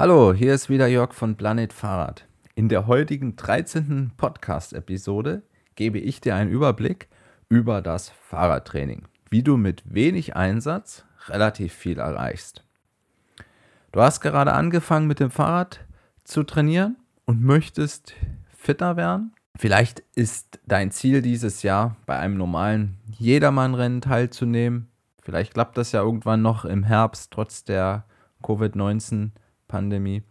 Hallo, hier ist wieder Jörg von Planet Fahrrad. In der heutigen 13. Podcast-Episode gebe ich dir einen Überblick über das Fahrradtraining, wie du mit wenig Einsatz relativ viel erreichst. Du hast gerade angefangen mit dem Fahrrad zu trainieren und möchtest fitter werden. Vielleicht ist dein Ziel dieses Jahr bei einem normalen Jedermann-Rennen teilzunehmen. Vielleicht klappt das ja irgendwann noch im Herbst trotz der Covid-19-Pandemie.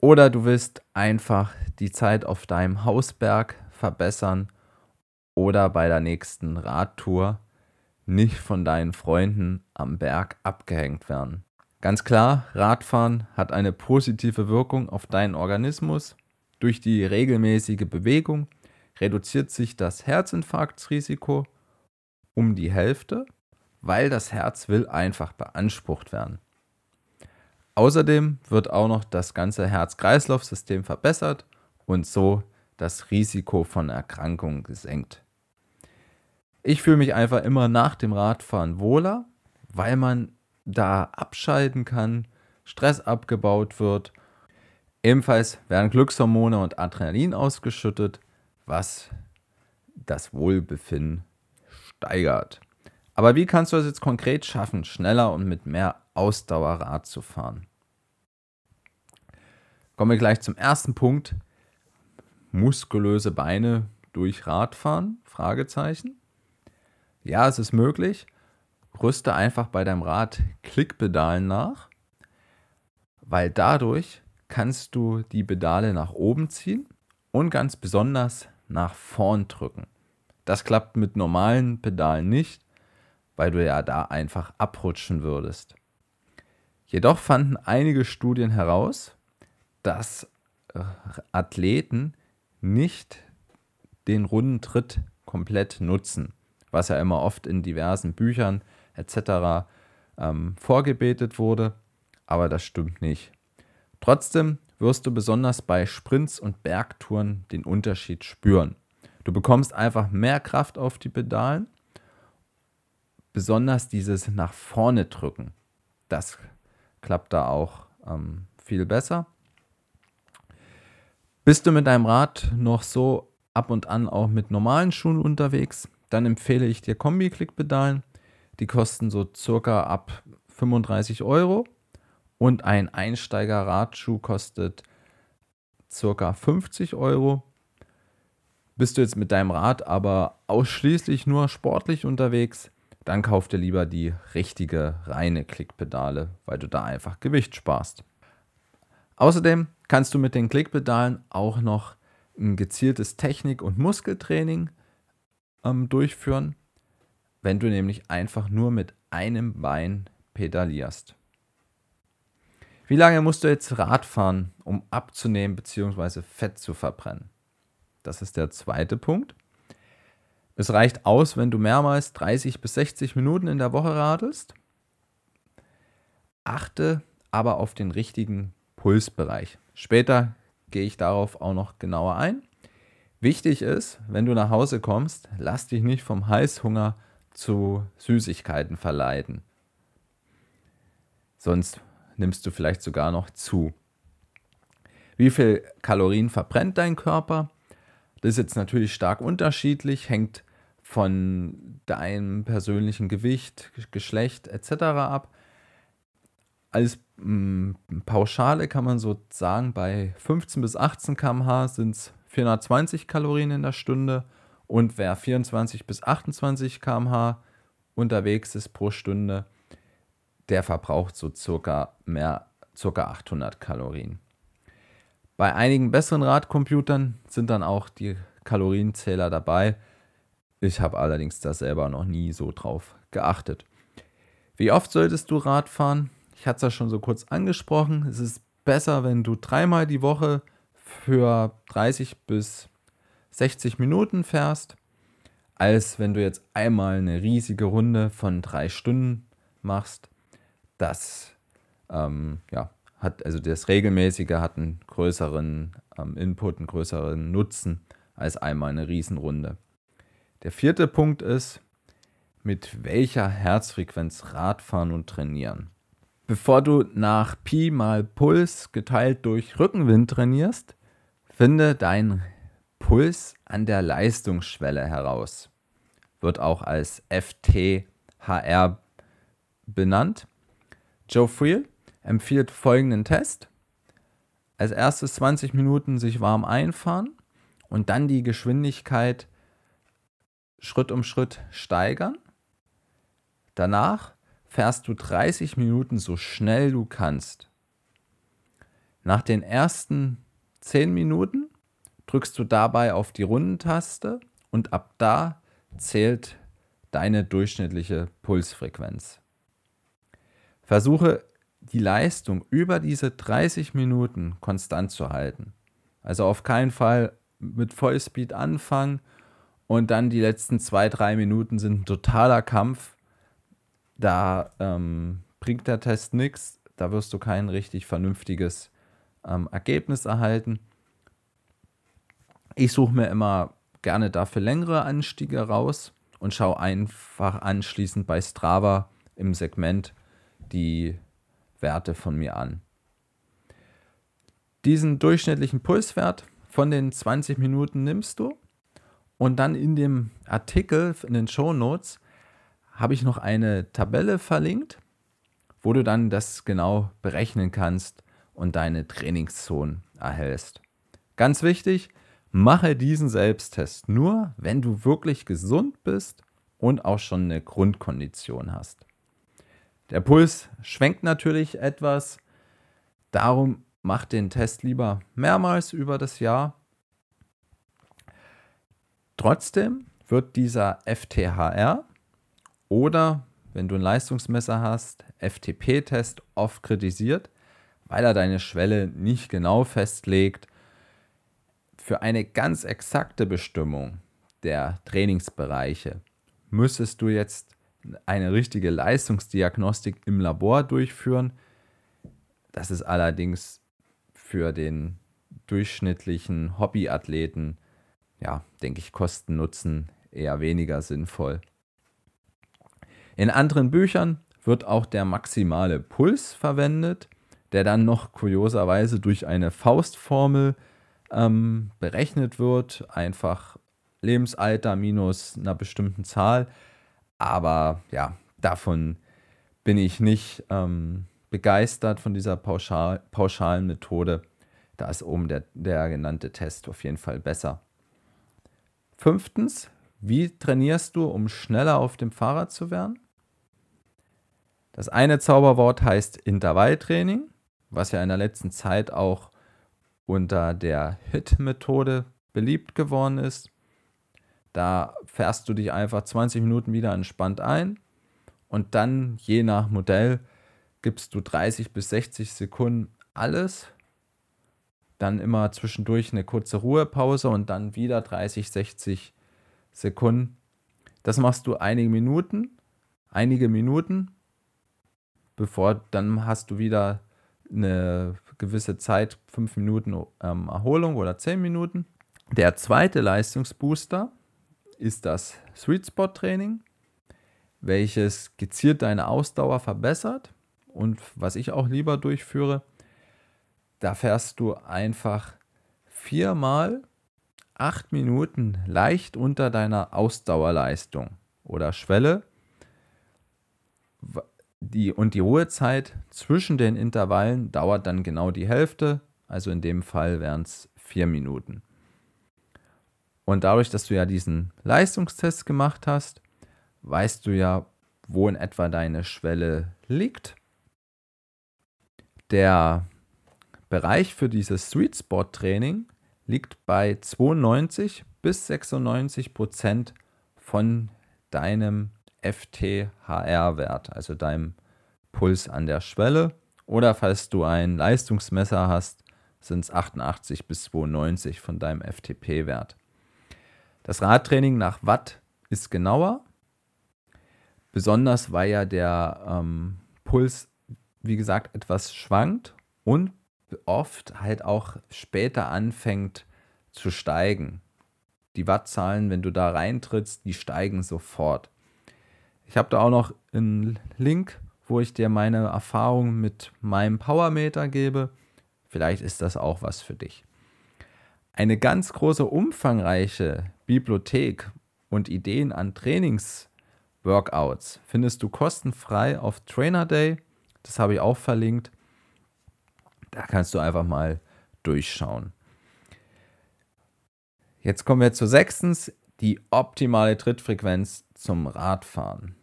Oder du willst einfach die Zeit auf deinem Hausberg verbessern oder bei der nächsten Radtour nicht von deinen Freunden am Berg abgehängt werden. Ganz klar, Radfahren hat eine positive Wirkung auf deinen Organismus. Durch die regelmäßige Bewegung reduziert sich das Herzinfarktrisiko um die Hälfte, weil das Herz will einfach beansprucht werden. Außerdem wird auch noch das ganze Herz-Kreislauf-System verbessert und so das Risiko von Erkrankungen gesenkt. Ich fühle mich einfach immer nach dem Radfahren wohler, weil man da abschalten kann, Stress abgebaut wird. Ebenfalls werden Glückshormone und Adrenalin ausgeschüttet, was das Wohlbefinden steigert. Aber wie kannst du es jetzt konkret schaffen, schneller und mit mehr Ausdauer Rad zu fahren? Kommen wir gleich zum ersten Punkt. Muskulöse Beine durch Radfahren? Fragezeichen. Ja, es ist möglich. Rüste einfach bei deinem Rad Klickpedalen nach, weil dadurch kannst du die Pedale nach oben ziehen und ganz besonders nach vorn drücken. Das klappt mit normalen Pedalen nicht, weil du ja da einfach abrutschen würdest. Jedoch fanden einige Studien heraus, dass äh, Athleten nicht den runden Tritt komplett nutzen, was ja immer oft in diversen Büchern etc. Ähm, vorgebetet wurde, aber das stimmt nicht. Trotzdem wirst du besonders bei Sprints und Bergtouren den Unterschied spüren. Du bekommst einfach mehr Kraft auf die Pedalen, besonders dieses nach vorne drücken. Das klappt da auch ähm, viel besser. Bist du mit deinem Rad noch so ab und an auch mit normalen Schuhen unterwegs, dann empfehle ich dir Kombi-Klickpedalen. Die kosten so circa ab 35 Euro und ein Einsteiger-Radschuh kostet circa 50 Euro. Bist du jetzt mit deinem Rad aber ausschließlich nur sportlich unterwegs, dann kauf dir lieber die richtige reine Klickpedale, weil du da einfach Gewicht sparst. Außerdem kannst du mit den Klickpedalen auch noch ein gezieltes Technik- und Muskeltraining ähm, durchführen, wenn du nämlich einfach nur mit einem Bein pedalierst. Wie lange musst du jetzt Rad fahren, um abzunehmen bzw. Fett zu verbrennen? Das ist der zweite Punkt. Es reicht aus, wenn du mehrmals 30 bis 60 Minuten in der Woche radelst. Achte aber auf den richtigen Pulsbereich. Später gehe ich darauf auch noch genauer ein. Wichtig ist, wenn du nach Hause kommst, lass dich nicht vom Heißhunger zu Süßigkeiten verleiten. Sonst nimmst du vielleicht sogar noch zu. Wie viel Kalorien verbrennt dein Körper? Das ist jetzt natürlich stark unterschiedlich, hängt von deinem persönlichen Gewicht, Geschlecht etc. ab. Als mh, mm, Pauschale kann man so sagen, bei 15 bis 18 km/h sind es 420 Kalorien in der Stunde und wer 24 bis 28 km/h unterwegs ist pro Stunde, der verbraucht so circa mehr, circa 800 Kalorien. Bei einigen besseren Radcomputern sind dann auch die Kalorienzähler dabei. Ich habe allerdings da selber noch nie so drauf geachtet. Wie oft solltest du Rad fahren? Ich hatte es ja schon so kurz angesprochen. Es ist besser, wenn du dreimal die Woche für 30 bis 60 Minuten fährst, als wenn du jetzt einmal eine riesige Runde von drei Stunden machst. Das ähm, ja, hat, also das Regelmäßige hat einen größeren ähm, Input, einen größeren Nutzen als einmal eine Riesenrunde. Der vierte Punkt ist, mit welcher Herzfrequenz Radfahren und trainieren. Bevor du nach Pi mal Puls geteilt durch Rückenwind trainierst, finde deinen Puls an der Leistungsschwelle heraus. Wird auch als FTHR benannt. Joe Friel empfiehlt folgenden Test. Als erstes 20 Minuten sich warm einfahren und dann die Geschwindigkeit Schritt um Schritt steigern. Danach fährst du 30 Minuten so schnell du kannst. Nach den ersten 10 Minuten drückst du dabei auf die Rundentaste und ab da zählt deine durchschnittliche Pulsfrequenz. Versuche die Leistung über diese 30 Minuten konstant zu halten. Also auf keinen Fall mit Vollspeed anfangen und dann die letzten zwei, drei Minuten sind ein totaler Kampf. Da ähm, bringt der Test nichts. Da wirst du kein richtig vernünftiges ähm, Ergebnis erhalten. Ich suche mir immer gerne dafür längere Anstiege raus und schaue einfach anschließend bei Strava im Segment die Werte von mir an. Diesen durchschnittlichen Pulswert von den 20 Minuten nimmst du und dann in dem Artikel, in den Show Notes, habe ich noch eine Tabelle verlinkt, wo du dann das genau berechnen kannst und deine Trainingszonen erhältst. Ganz wichtig, mache diesen Selbsttest nur, wenn du wirklich gesund bist und auch schon eine Grundkondition hast. Der Puls schwenkt natürlich etwas, darum mach den Test lieber mehrmals über das Jahr Trotzdem wird dieser FTHR oder, wenn du ein Leistungsmesser hast, FTP-Test oft kritisiert, weil er deine Schwelle nicht genau festlegt. Für eine ganz exakte Bestimmung der Trainingsbereiche müsstest du jetzt eine richtige Leistungsdiagnostik im Labor durchführen. Das ist allerdings für den durchschnittlichen Hobbyathleten ja, denke ich, Kosten Nutzen eher weniger sinnvoll. In anderen Büchern wird auch der maximale Puls verwendet, der dann noch kurioserweise durch eine Faustformel ähm, berechnet wird. Einfach Lebensalter minus einer bestimmten Zahl. Aber ja, davon bin ich nicht ähm, begeistert von dieser pauschal, pauschalen Methode. Da ist oben der, der genannte Test auf jeden Fall besser. Fünftens, wie trainierst du, um schneller auf dem Fahrrad zu werden? Das eine Zauberwort heißt Intervalltraining, was ja in der letzten Zeit auch unter der HIT-Methode beliebt geworden ist. Da fährst du dich einfach 20 Minuten wieder entspannt ein und dann je nach Modell gibst du 30 bis 60 Sekunden alles dann immer zwischendurch eine kurze Ruhepause und dann wieder 30, 60 Sekunden. Das machst du einige Minuten, einige Minuten, bevor dann hast du wieder eine gewisse Zeit, fünf Minuten ähm, Erholung oder zehn Minuten. Der zweite Leistungsbooster ist das Sweet Spot Training, welches gezielt deine Ausdauer verbessert und was ich auch lieber durchführe, da fährst du einfach viermal acht Minuten leicht unter deiner Ausdauerleistung oder Schwelle. Die, und die Ruhezeit zwischen den Intervallen dauert dann genau die Hälfte, also in dem Fall wären es vier Minuten. Und dadurch, dass du ja diesen Leistungstest gemacht hast, weißt du ja, wo in etwa deine Schwelle liegt. Der Bereich für dieses Sweet Spot Training liegt bei 92 bis 96 Prozent von deinem FTHR-Wert, also deinem Puls an der Schwelle. Oder falls du ein Leistungsmesser hast, sind es 88 bis 92 von deinem FTP-Wert. Das Radtraining nach Watt ist genauer, besonders weil ja der ähm, Puls, wie gesagt, etwas schwankt und oft halt auch später anfängt zu steigen. Die Wattzahlen, wenn du da reintrittst, die steigen sofort. Ich habe da auch noch einen Link wo ich dir meine Erfahrung mit meinem Powermeter gebe. Vielleicht ist das auch was für dich. Eine ganz große, umfangreiche Bibliothek und Ideen an Trainingsworkouts findest du kostenfrei auf Trainer Day. Das habe ich auch verlinkt. Da kannst du einfach mal durchschauen. Jetzt kommen wir zu sechstens, die optimale Trittfrequenz zum Radfahren.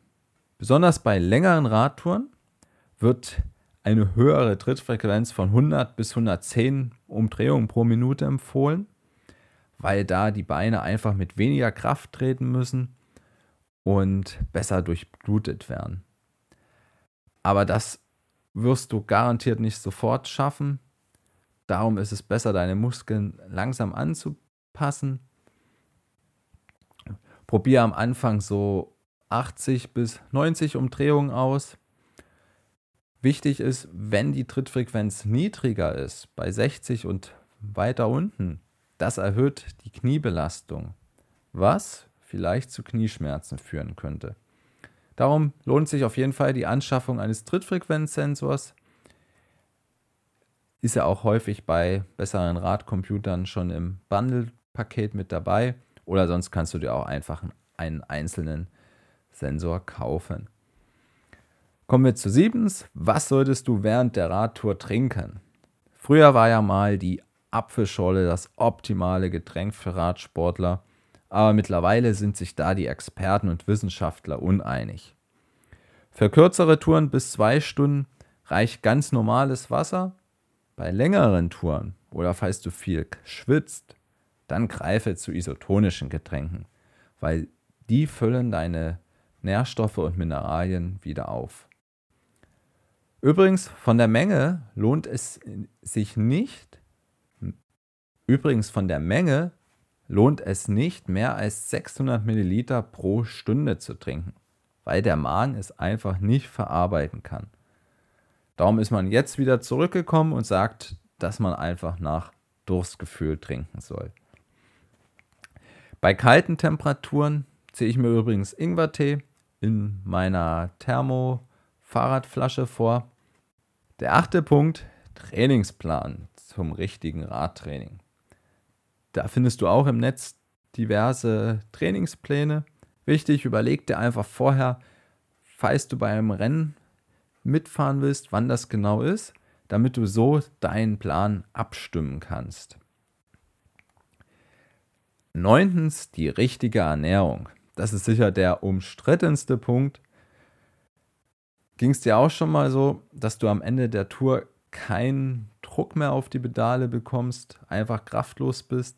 Besonders bei längeren Radtouren wird eine höhere Trittfrequenz von 100 bis 110 Umdrehungen pro Minute empfohlen, weil da die Beine einfach mit weniger Kraft treten müssen und besser durchblutet werden. Aber das wirst du garantiert nicht sofort schaffen. Darum ist es besser, deine Muskeln langsam anzupassen. Probier am Anfang so 80 bis 90 Umdrehungen aus. Wichtig ist, wenn die Trittfrequenz niedriger ist, bei 60 und weiter unten, das erhöht die Kniebelastung, was vielleicht zu Knieschmerzen führen könnte. Darum lohnt sich auf jeden Fall die Anschaffung eines Trittfrequenzsensors. Ist ja auch häufig bei besseren Radcomputern schon im Bundle-Paket mit dabei. Oder sonst kannst du dir auch einfach einen einzelnen Sensor kaufen. Kommen wir zu siebens. Was solltest du während der Radtour trinken? Früher war ja mal die Apfelschorle das optimale Getränk für Radsportler, aber mittlerweile sind sich da die Experten und Wissenschaftler uneinig. Für kürzere Touren bis zwei Stunden reicht ganz normales Wasser. Bei längeren Touren oder falls du viel schwitzt, dann greife zu isotonischen Getränken, weil die füllen deine Nährstoffe und Mineralien wieder auf. Übrigens, von der Menge lohnt es sich nicht, übrigens von der Menge lohnt es nicht, mehr als 600 Milliliter pro Stunde zu trinken, weil der Magen es einfach nicht verarbeiten kann. Darum ist man jetzt wieder zurückgekommen und sagt, dass man einfach nach Durstgefühl trinken soll. Bei kalten Temperaturen ziehe ich mir übrigens Ingwertee in meiner Thermo-Fahrradflasche vor. Der achte Punkt, Trainingsplan zum richtigen Radtraining. Da findest du auch im Netz diverse Trainingspläne. Wichtig, überleg dir einfach vorher, falls du bei einem Rennen mitfahren willst, wann das genau ist, damit du so deinen Plan abstimmen kannst. Neuntens, die richtige Ernährung. Das ist sicher der umstrittenste Punkt Ging es dir auch schon mal so, dass du am Ende der Tour keinen Druck mehr auf die Pedale bekommst, einfach kraftlos bist?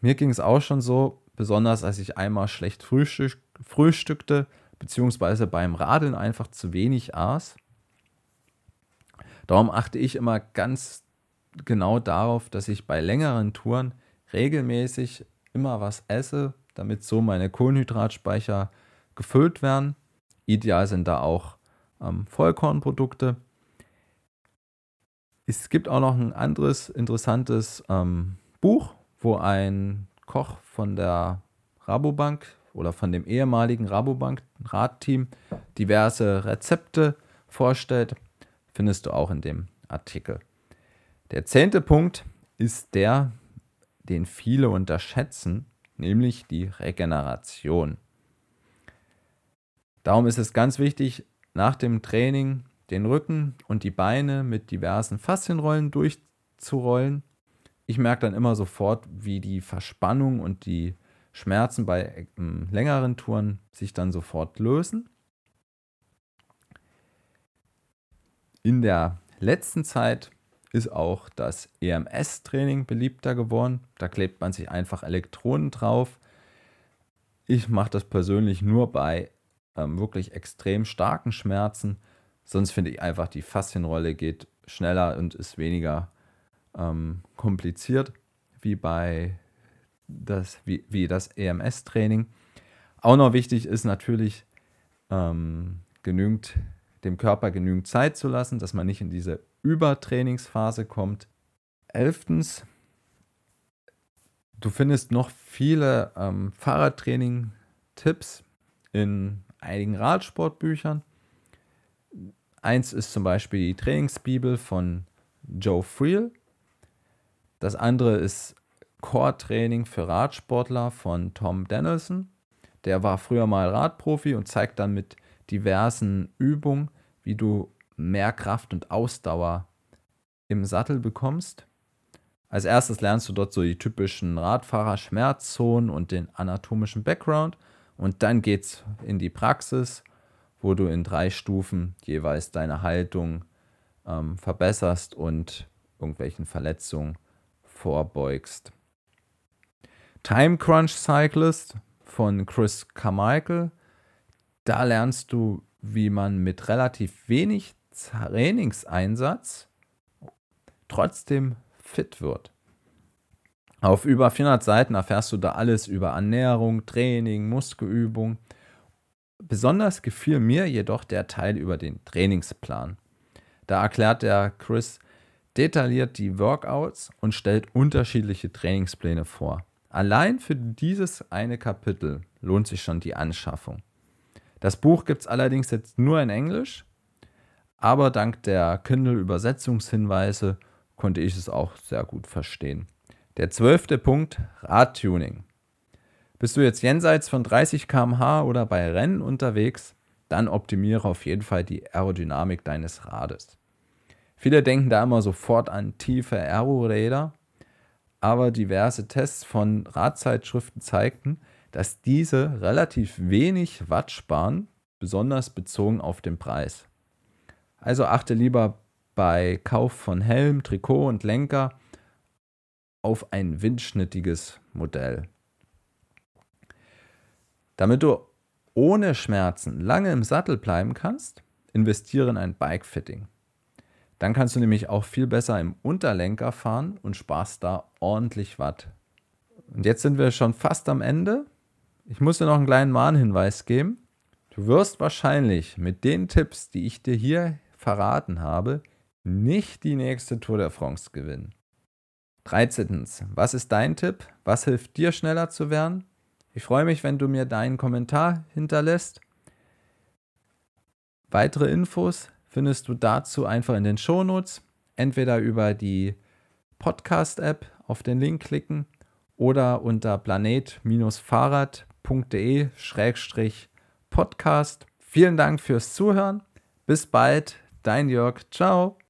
Mir ging es auch schon so, besonders als ich einmal schlecht frühstück, frühstückte, beziehungsweise beim Radeln einfach zu wenig aß. Darum achte ich immer ganz genau darauf, dass ich bei längeren Touren regelmäßig immer was esse, damit so meine Kohlenhydratspeicher gefüllt werden Ideal sind da auch ähm, Vollkornprodukte. Es gibt auch noch ein anderes interessantes ähm, Buch, wo ein Koch von der Rabobank oder von dem ehemaligen Rabobank-Radteam diverse Rezepte vorstellt. Findest du auch in dem Artikel. Der zehnte Punkt ist der, den viele unterschätzen, nämlich die Regeneration. Darum ist es ganz wichtig, nach dem Training den Rücken und die Beine mit diversen Faszienrollen durchzurollen. Ich merke dann immer sofort, wie die Verspannung und die Schmerzen bei äh, längeren Touren sich dann sofort lösen. In der letzten Zeit ist auch das EMS-Training beliebter geworden. Da klebt man sich einfach Elektronen drauf. Ich mache das persönlich nur bei ähm, wirklich extrem starken Schmerzen. Sonst finde ich einfach, die Faszienrolle geht schneller und ist weniger ähm, kompliziert wie bei das, wie, wie das EMS-Training. Auch noch wichtig ist natürlich, ähm, genügend, dem Körper genügend Zeit zu lassen, dass man nicht in diese Übertrainingsphase kommt. Elftens, du findest noch viele ähm, Fahrradtraining-Tipps in einigen Radsportbüchern. Eins ist zum Beispiel die Trainingsbibel von Joe Friel. Das andere ist Core-Training für Radsportler von Tom Danielson. Der war früher mal Radprofi und zeigt dann mit diversen Übungen, wie du mehr Kraft und Ausdauer im Sattel bekommst. Als erstes lernst du dort so die typischen Radfahrer-Schmerzzonen und den anatomischen Background. Und dann geht's in die Praxis, wo du in drei Stufen jeweils deine Haltung ähm, verbesserst und irgendwelchen Verletzungen vorbeugst. Time Crunch Cyclist von Chris Carmichael. Da lernst du, wie man mit relativ wenig Trainingseinsatz trotzdem fit wird. Auf über 400 Seiten erfährst du da alles über Ernährung, Training, Muskelübung. Besonders gefiel mir jedoch der Teil über den Trainingsplan. Da erklärt der Chris detailliert die Workouts und stellt unterschiedliche Trainingspläne vor. Allein für dieses eine Kapitel lohnt sich schon die Anschaffung. Das Buch gibt es allerdings jetzt nur in Englisch, aber dank der Kindle-Übersetzungshinweise konnte ich es auch sehr gut verstehen. Der zwölfte Punkt, Radtuning. Bist du jetzt jenseits von 30 km/h oder bei Rennen unterwegs, dann optimiere auf jeden Fall die Aerodynamik deines Rades. Viele denken da immer sofort an tiefe Aero-Räder, aber diverse Tests von Radzeitschriften zeigten, dass diese relativ wenig Watt sparen, besonders bezogen auf den Preis. Also achte lieber bei Kauf von Helm, Trikot und Lenker auf ein windschnittiges Modell. Damit du ohne Schmerzen lange im Sattel bleiben kannst, investiere in ein Bike-Fitting. Dann kannst du nämlich auch viel besser im Unterlenker fahren und sparst da ordentlich Watt. Und jetzt sind wir schon fast am Ende. Ich muss dir noch einen kleinen Mahnhinweis geben. Du wirst wahrscheinlich mit den Tipps, die ich dir hier verraten habe, nicht die nächste Tour der France gewinnen. 13. Was ist dein Tipp? Was hilft dir schneller zu werden? Ich freue mich, wenn du mir deinen Kommentar hinterlässt. Weitere Infos findest du dazu einfach in den Shownotes. Entweder über die Podcast-App auf den Link klicken oder unter planet-fahrrad.de-podcast. Vielen Dank fürs Zuhören. Bis bald, dein Jörg. Ciao.